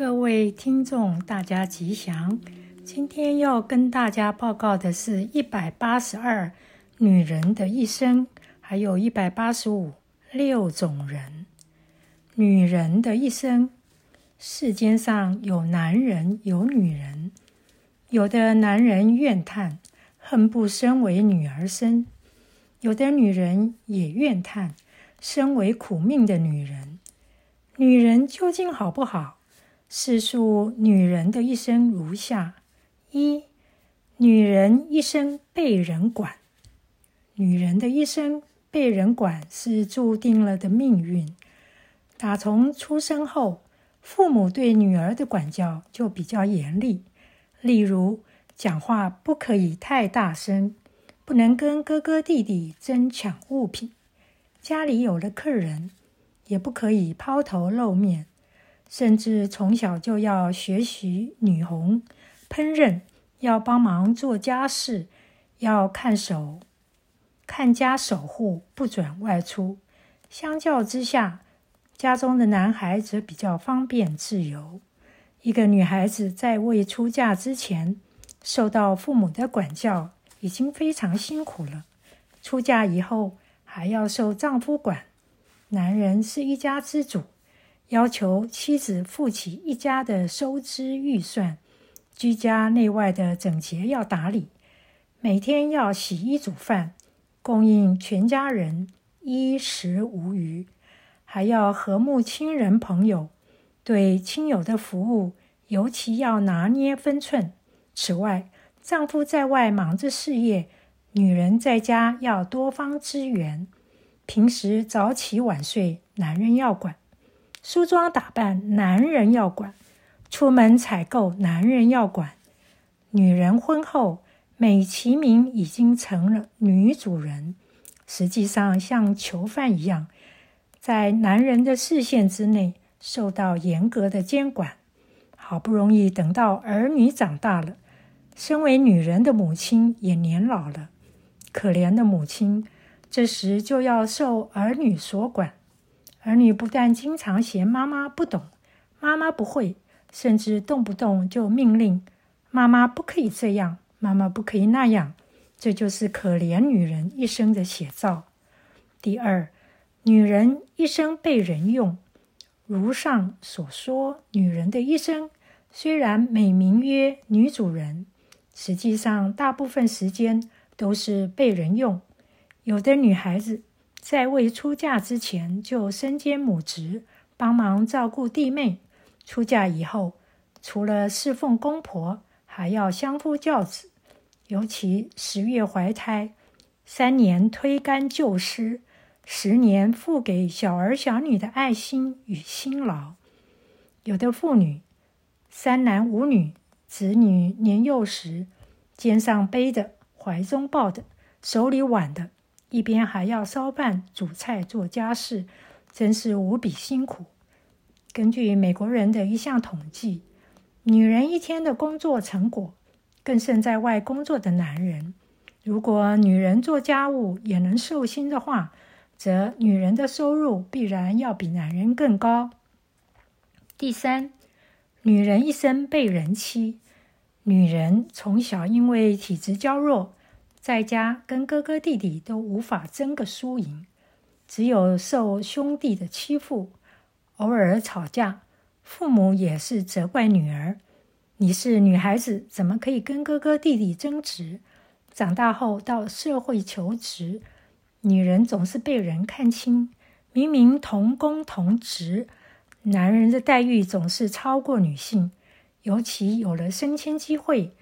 各位听众，大家吉祥。今天要跟大家报告的是一百八十二女人的一生，还有一百八十五六种人。女人的一生，世间上有男人，有女人。有的男人怨叹，恨不生为女儿身；有的女人也怨叹，身为苦命的女人。女人究竟好不好？叙述女人的一生如下：一、女人一生被人管。女人的一生被人管是注定了的命运。打从出生后，父母对女儿的管教就比较严厉，例如讲话不可以太大声，不能跟哥哥弟弟争抢物品，家里有了客人，也不可以抛头露面。甚至从小就要学习女红烹饪，要帮忙做家事，要看守、看家守护，不准外出。相较之下，家中的男孩则比较方便自由。一个女孩子在未出嫁之前，受到父母的管教，已经非常辛苦了。出嫁以后，还要受丈夫管。男人是一家之主。要求妻子负起一家的收支预算，居家内外的整洁要打理，每天要洗衣煮饭，供应全家人衣食无虞，还要和睦亲人朋友，对亲友的服务尤其要拿捏分寸。此外，丈夫在外忙着事业，女人在家要多方支援。平时早起晚睡，男人要管。梳妆打扮，男人要管；出门采购，男人要管。女人婚后美其名已经成了女主人，实际上像囚犯一样，在男人的视线之内受到严格的监管。好不容易等到儿女长大了，身为女人的母亲也年老了，可怜的母亲这时就要受儿女所管。儿女不但经常嫌妈妈不懂，妈妈不会，甚至动不动就命令妈妈不可以这样，妈妈不可以那样。这就是可怜女人一生的写照。第二，女人一生被人用。如上所说，女人的一生虽然美名曰女主人，实际上大部分时间都是被人用。有的女孩子，在未出嫁之前就身兼母职，帮忙照顾弟妹；出嫁以后，除了侍奉公婆，还要相夫教子。尤其十月怀胎，三年推干就湿，十年付给小儿小女的爱心与辛劳。有的妇女，三男五女，子女年幼时，肩上背的，怀中抱的，手里挽的。一边还要烧饭、煮菜、做家事，真是无比辛苦。根据美国人的一项统计，女人一天的工作成果，更胜在外工作的男人。如果女人做家务也能受薪的话，则女人的收入必然要比男人更高。第三，女人一生被人欺。女人从小因为体质娇弱。在家跟哥哥弟弟都无法争个输赢，只有受兄弟的欺负，偶尔吵架，父母也是责怪女儿：“你是女孩子，怎么可以跟哥哥弟弟争执？”长大后到社会求职，女人总是被人看轻，明明同工同职，男人的待遇总是超过女性，尤其有了升迁机会。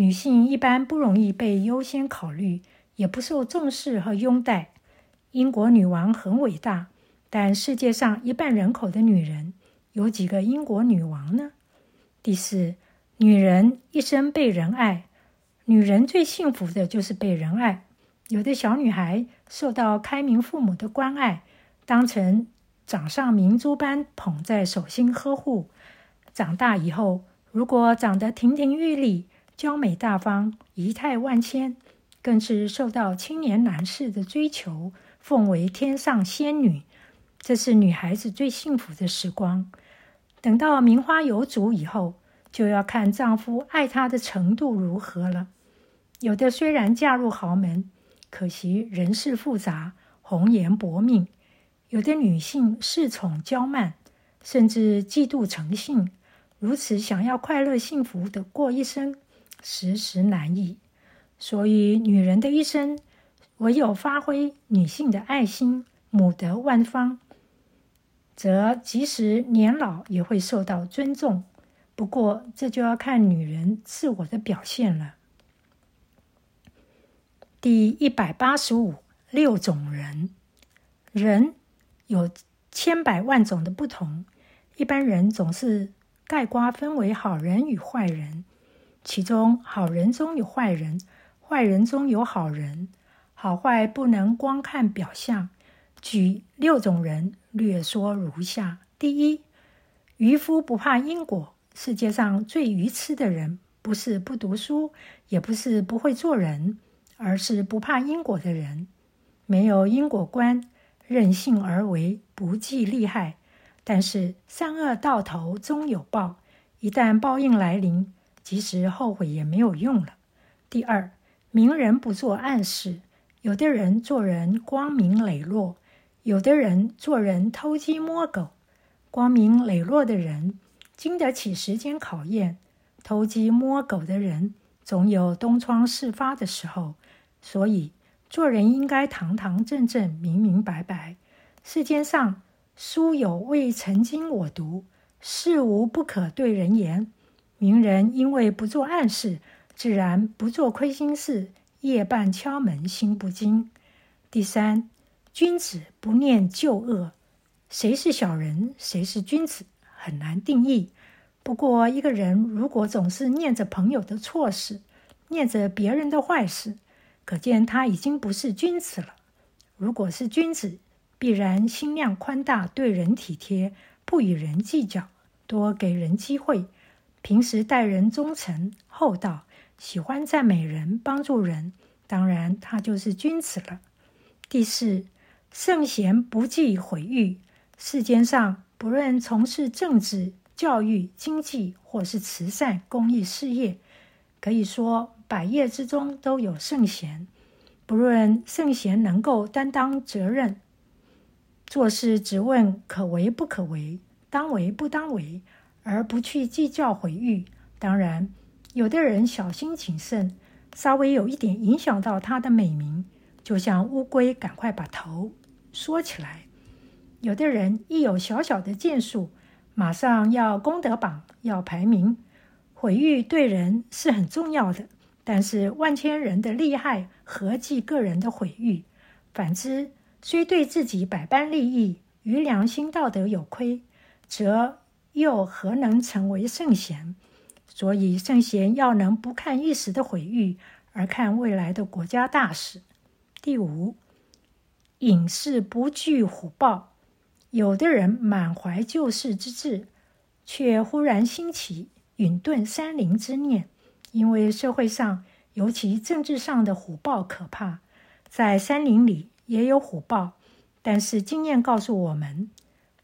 女性一般不容易被优先考虑，也不受重视和拥戴。英国女王很伟大，但世界上一半人口的女人，有几个英国女王呢？第四，女人一生被人爱。女人最幸福的就是被人爱。有的小女孩受到开明父母的关爱，当成掌上明珠般捧在手心呵护。长大以后，如果长得亭亭玉立，娇美大方，仪态万千，更是受到青年男士的追求，奉为天上仙女。这是女孩子最幸福的时光。等到名花有主以后，就要看丈夫爱她的程度如何了。有的虽然嫁入豪门，可惜人事复杂，红颜薄命；有的女性恃宠骄慢，甚至嫉妒成性，如此想要快乐幸福的过一生，实实难易。所以，女人的一生，唯有发挥女性的爱心，母德万方。则即使年老也会受到尊重，不过这就要看女人自我的表现了。第一百八十五，六种人，人有千百万种的不同，一般人总是概括分为好人与坏人，其中好人中有坏人，坏人中有好人，好坏不能光看表象。举六种人。略说如下：第一，渔夫不怕因果。世界上最愚痴的人，不是不读书，也不是不会做人，而是不怕因果的人。没有因果观，任性而为，不计利害。但是善恶到头终有报，一旦报应来临，即使后悔也没有用了。第二，明人不做暗事。有的人做人光明磊落。有的人做人偷鸡摸狗，光明磊落的人经得起时间考验，偷鸡摸狗的人总有东窗事发的时候。所以做人应该堂堂正正、明明白白。世间上书有未曾经我读，事无不可对人言。名人因为不做暗事，自然不做亏心事，夜半敲门心不惊。第三。君子不念旧恶，谁是小人，谁是君子，很难定义。不过，一个人如果总是念着朋友的错事，念着别人的坏事，可见他已经不是君子了。如果是君子，必然心量宽大，对人体贴，不与人计较，多给人机会，平时待人忠诚厚道，喜欢赞美人，帮助人，当然他就是君子了。第四。圣贤不计毁誉。世间上不论从事政治、教育、经济，或是慈善、公益事业，可以说百业之中都有圣贤。不论圣贤能够担当责任，做事只问可为不可为，当为不当为，而不去计较毁誉。当然，有的人小心谨慎，稍微有一点影响到他的美名，就像乌龟，赶快把头缩起来。有的人一有小小的建树，马上要功德榜，要排名。毁誉对人是很重要的，但是万千人的利害，合计个人的毁誉？反之，虽对自己百般利益，于良心道德有亏，则又何能成为圣贤？所以，圣贤要能不看一时的毁誉，而看未来的国家大事。第五，隐士不惧虎豹。有的人满怀救世之志，却忽然兴起隐遁山林之念，因为社会上，尤其政治上的虎豹可怕，在山林里也有虎豹。但是经验告诉我们，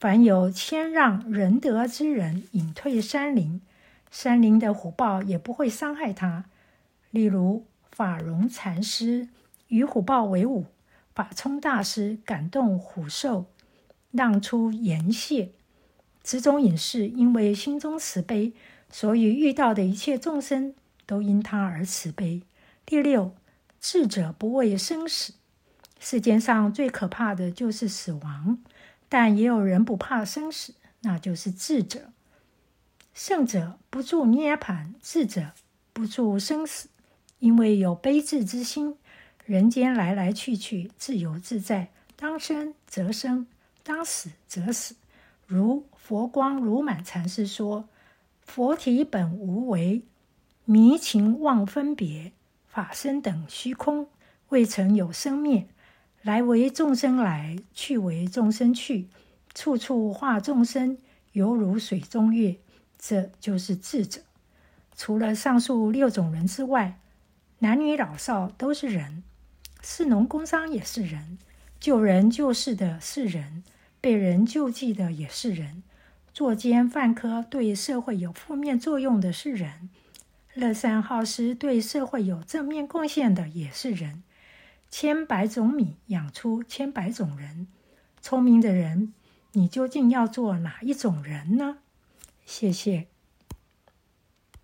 凡有谦让仁德之人隐退山林，山林的虎豹也不会伤害他。例如法融禅师。与虎豹为伍，法冲大师感动虎兽，让出言谢。此种隐士因为心中慈悲，所以遇到的一切众生都因他而慈悲。第六，智者不畏生死。世间上最可怕的就是死亡，但也有人不怕生死，那就是智者。圣者不住涅槃，智者不住生死，因为有悲智之心。人间来来去去，自由自在。当生则生，当死则死。如佛光如满禅师说：“佛体本无为，迷情妄分别，法身等虚空，未曾有生灭。来为众生来，去为众生去，处处化众生，犹如水中月。”这就是智者。除了上述六种人之外，男女老少都是人。士农工商也是人，救人救世的是人，被人救济的也是人，作奸犯科对社会有负面作用的是人，乐善好施对社会有正面贡献的也是人。千百种米养出千百种人，聪明的人，你究竟要做哪一种人呢？谢谢。